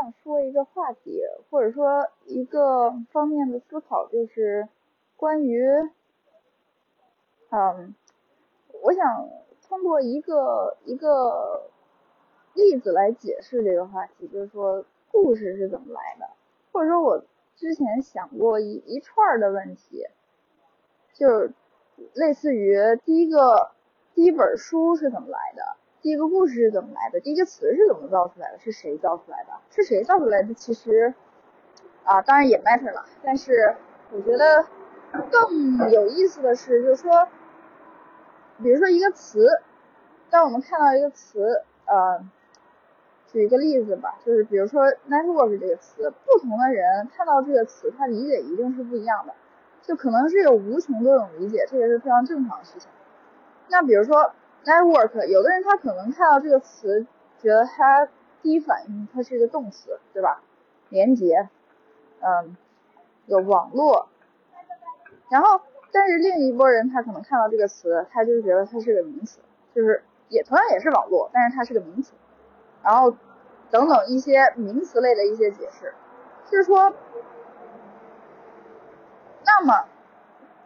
想说一个话题，或者说一个方面的思考，就是关于，嗯，我想通过一个一个例子来解释这个话题，就是说故事是怎么来的，或者说我之前想过一一串的问题，就是类似于第一个第一本书是怎么来的。第一个故事是怎么来的？第一个词是怎么造出来的？是谁造出来的？是谁造出来的？其实啊，当然也 matter 了。但是我觉得更有意思的是，就是说，比如说一个词，当我们看到一个词，呃，举一个例子吧，就是比如说 network 这个词，不同的人看到这个词，他理解一定是不一样的，就可能是有无穷多种理解，这个是非常正常的事情。那比如说。Network，有的人他可能看到这个词，觉得他第一反应它是一个动词，对吧？连接，嗯，有网络。然后，但是另一波人他可能看到这个词，他就觉得它是个名词，就是也同样也是网络，但是它是个名词。然后，等等一些名词类的一些解释，是说，那么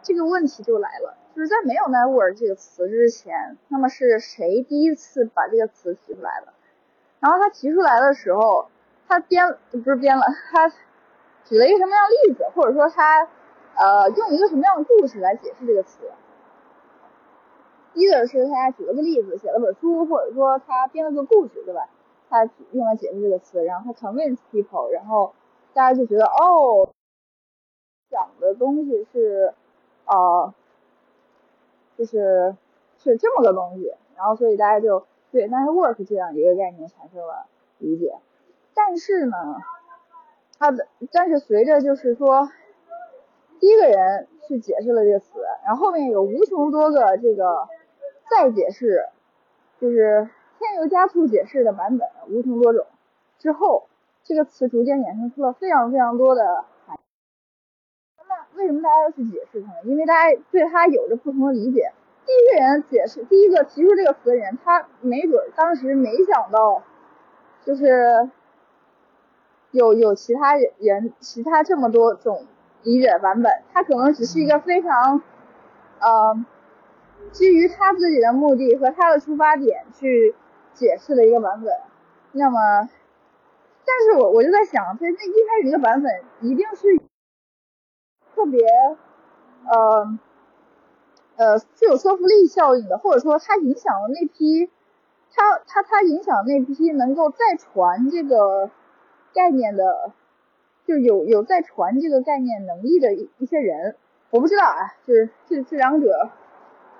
这个问题就来了。就是在没有 network 这个词之前，那么是谁第一次把这个词提出来的？然后他提出来的时候，他编不是编了，他举了一个什么样的例子，或者说他呃用一个什么样的故事来解释这个词？either 是他举了个例子，写了本书，或者说他编了个故事，对吧？他用来解释这个词，然后他 convince people，然后大家就觉得哦，讲的东西是啊。就是是这么个东西，然后所以大家就对 network 这样一个概念产生了理解。但是呢，它的但是随着就是说，第一个人去解释了这个词，然后后面有无穷多个这个再解释，就是添油加醋解释的版本无穷多种之后，这个词逐渐衍生出了非常非常多的。为什么大家要去解释它呢？因为大家对它有着不同的理解。第一个人解释，第一个提出这个词的人，他没准当时没想到，就是有有其他人其他这么多种理解版本。他可能只是一个非常，呃，基于他自己的目的和他的出发点去解释的一个版本。那么，但是我我就在想，这那一开始这个版本一定是。特别，呃，呃，具有说服力效应的，或者说它影响了那批，它它它影响那批能够再传这个概念的，就有有再传这个概念能力的一一些人，我不知道啊，就是这这两者，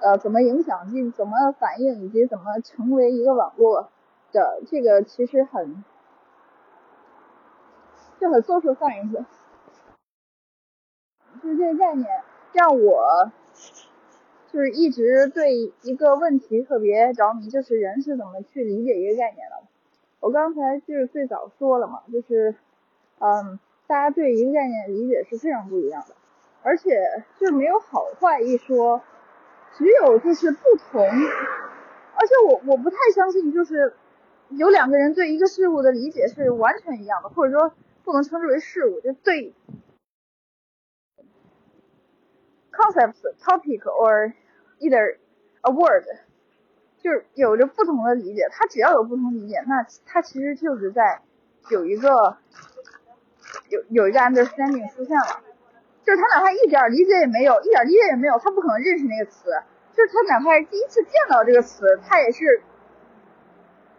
呃，怎么影响及怎么反应，以及怎么成为一个网络的，这个其实很，就很 social science。就是这个概念让我就是一直对一个问题特别着迷，就是人是怎么去理解一个概念的。我刚才就是最早说了嘛，就是嗯，大家对一个概念理解是非常不一样的，而且就是没有好坏一说，只有就是不同。而且我我不太相信，就是有两个人对一个事物的理解是完全一样的，或者说不能称之为事物，就对。Concepts, topic, or either a word，就是有着不同的理解。它只要有不同理解，那它其实就是在有一个有有一个 understanding 出现了。就是他哪怕一点理解也没有，一点理解也没有，他不可能认识那个词。就是他哪怕是第一次见到这个词，他也是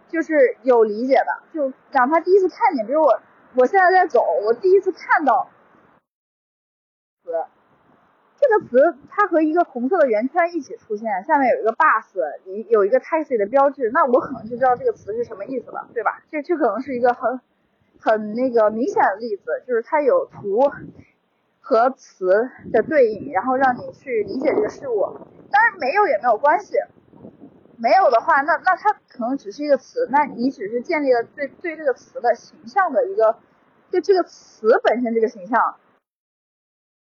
就是有理解的。就哪怕第一次看见，比如我我现在在走，我第一次看到词。这个词它和一个红色的圆圈一起出现，下面有一个 bus，有有一个 taxi 的标志，那我可能就知道这个词是什么意思了，对吧？这这可能是一个很很那个明显的例子，就是它有图和词的对应，然后让你去理解这个事物。当然没有也没有关系，没有的话，那那它可能只是一个词，那你只是建立了对对这个词的形象的一个，对这个词本身这个形象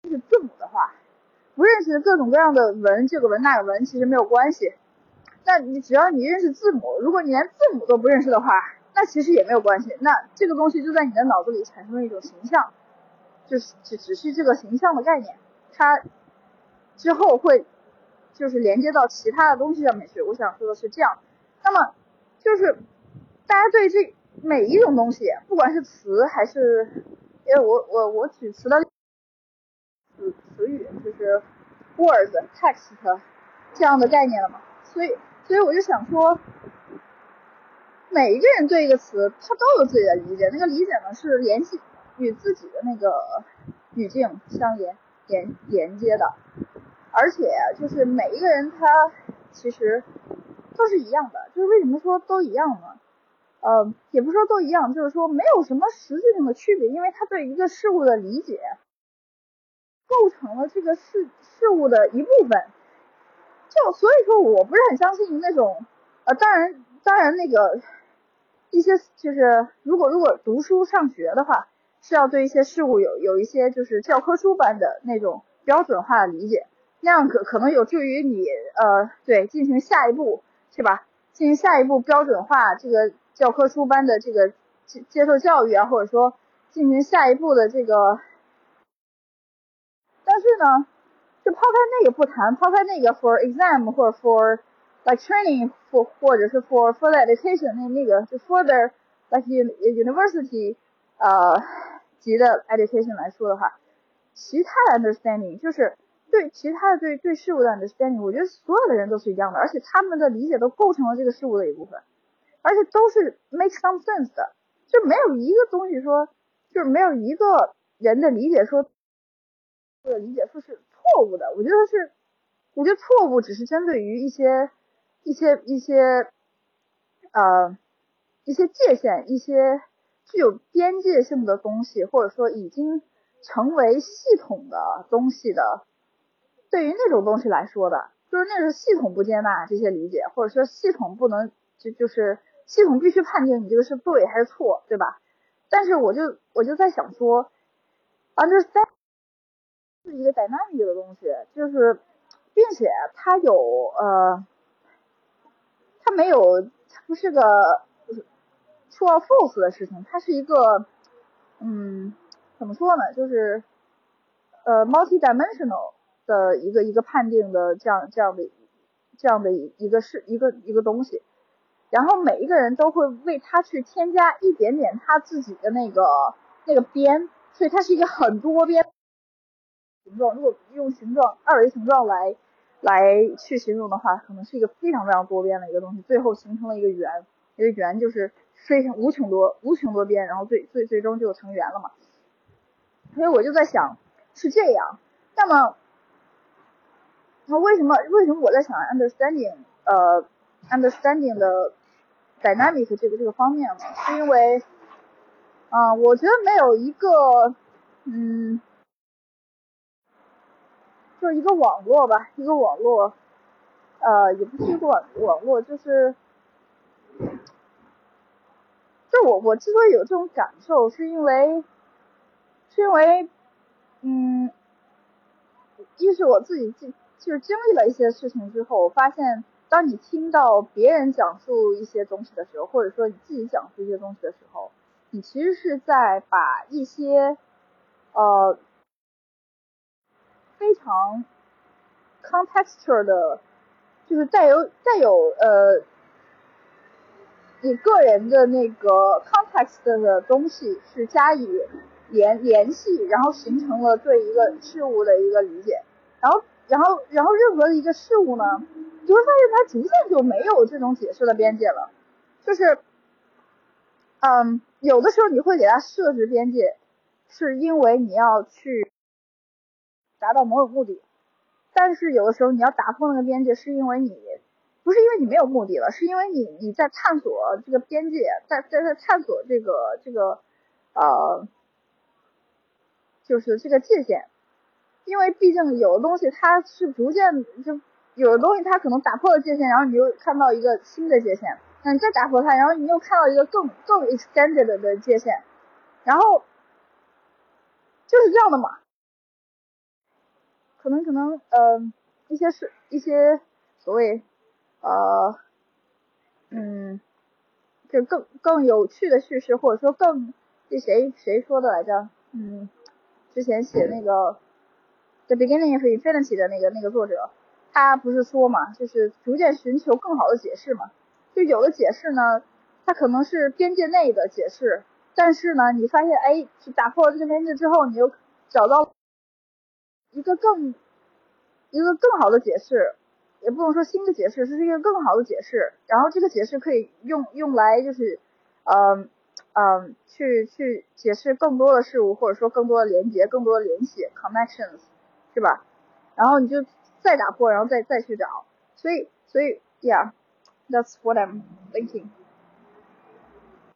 是字母的话。不认识各种各样的文，这个文那个文其实没有关系。那你只要你认识字母，如果你连字母都不认识的话，那其实也没有关系，那这个东西就在你的脑子里产生了一种形象，就是只只是这个形象的概念，它之后会就是连接到其他的东西上面去。我想说的是这样，那么就是大家对这每一种东西，不管是词还是，因为我我我举词的词词语就是 words text 这样的概念了嘛，所以所以我就想说。每一个人对一个词，他都有自己的理解，那个理解呢是联系与自己的那个语境相连连连接的，而且就是每一个人他其实都是一样的，就是为什么说都一样呢？呃，也不是说都一样，就是说没有什么实质性的区别，因为他对一个事物的理解构成了这个事事物的一部分，就所以说我不是很相信那种呃，当然当然那个。一些就是如果如果读书上学的话，是要对一些事物有有一些就是教科书般的那种标准化的理解，那样可可能有助于你呃对进行下一步是吧？进行下一步标准化这个教科书般的这个接接受教育啊，或者说进行下一步的这个。但是呢，就抛开那个不谈，抛开那个 for exam 或者 for like training for 或者是 for for the education 那那个就 further like university 呃级的 education 来说的话，其他的 understanding 就是对其他的对对事物的 understanding，我觉得所有的人都是一样的，而且他们的理解都构成了这个事物的一部分，而且都是 make some sense 的，就没有一个东西说就是没有一个人的理解说这个理解说是错误的，我觉得是我觉得错误只是针对于一些。一些一些呃一些界限，一些具有边界性的东西，或者说已经成为系统的东西的，对于那种东西来说的，就是那是系统不接纳这些理解，或者说系统不能就就是系统必须判定你这个是对还是错，对吧？但是我就我就在想说，understand 是一个 dynamic 的东西，就是并且它有呃。它没有，它不是个 true or false 的事情，它是一个，嗯，怎么说呢？就是呃 multi-dimensional 的一个一个判定的这样这样的这样的一个是一个一个东西，然后每一个人都会为它去添加一点点他自己的那个那个边，所以它是一个很多边形状。如果用形状二维形状来。来去形容的话，可能是一个非常非常多边的一个东西，最后形成了一个圆，一个圆就是非常无穷多无穷多边，然后最最最终就成圆了嘛。所以我就在想，是这样，那么那为什么为什么我在想 understanding 呃 understanding 的 dynamic 这个这个方面呢？是因为啊，我觉得没有一个嗯。就是一个网络吧，一个网络，呃，也不是一个网网络，就是，就我我之所以有这种感受，是因为，是因为，嗯，一是我自己经就是经历了一些事情之后，我发现，当你听到别人讲述一些东西的时候，或者说你自己讲述一些东西的时候，你其实是在把一些，呃。非常 contextual 的，就是带有带有呃你个人的那个 context 的东西，是加以联联系，然后形成了对一个事物的一个理解。然后，然后，然后任何的一个事物呢，你会发现它逐渐就没有这种解释的边界了。就是，嗯，有的时候你会给它设置边界，是因为你要去。达到某种目的，但是有的时候你要打破那个边界，是因为你不是因为你没有目的了，是因为你你在探索这个边界，在在在探索这个这个呃，就是这个界限，因为毕竟有的东西它是逐渐就有的东西它可能打破了界限，然后你又看到一个新的界限，那你再打破它，然后你又看到一个更更 extended 的界限，然后就是这样的嘛。可能可能呃一些是一些所谓呃嗯就更更有趣的叙事，或者说更这谁谁说的来着？嗯，之前写那个《The Beginning of Infinity》的那个那个作者，他不是说嘛，就是逐渐寻求更好的解释嘛。就有的解释呢，它可能是边界内的解释，但是呢，你发现哎，打破了这个边界之后，你又找到一个更一个更好的解释。也不能说新的解释，这是一个更好的解释。然后这个解释可以用用来就是，嗯嗯，去去解释更多的事物，或者说更多的连接、更多的联系 （connections），是吧？然后你就再打破，然后再再去找。所以所以，Yeah，that's what I'm thinking.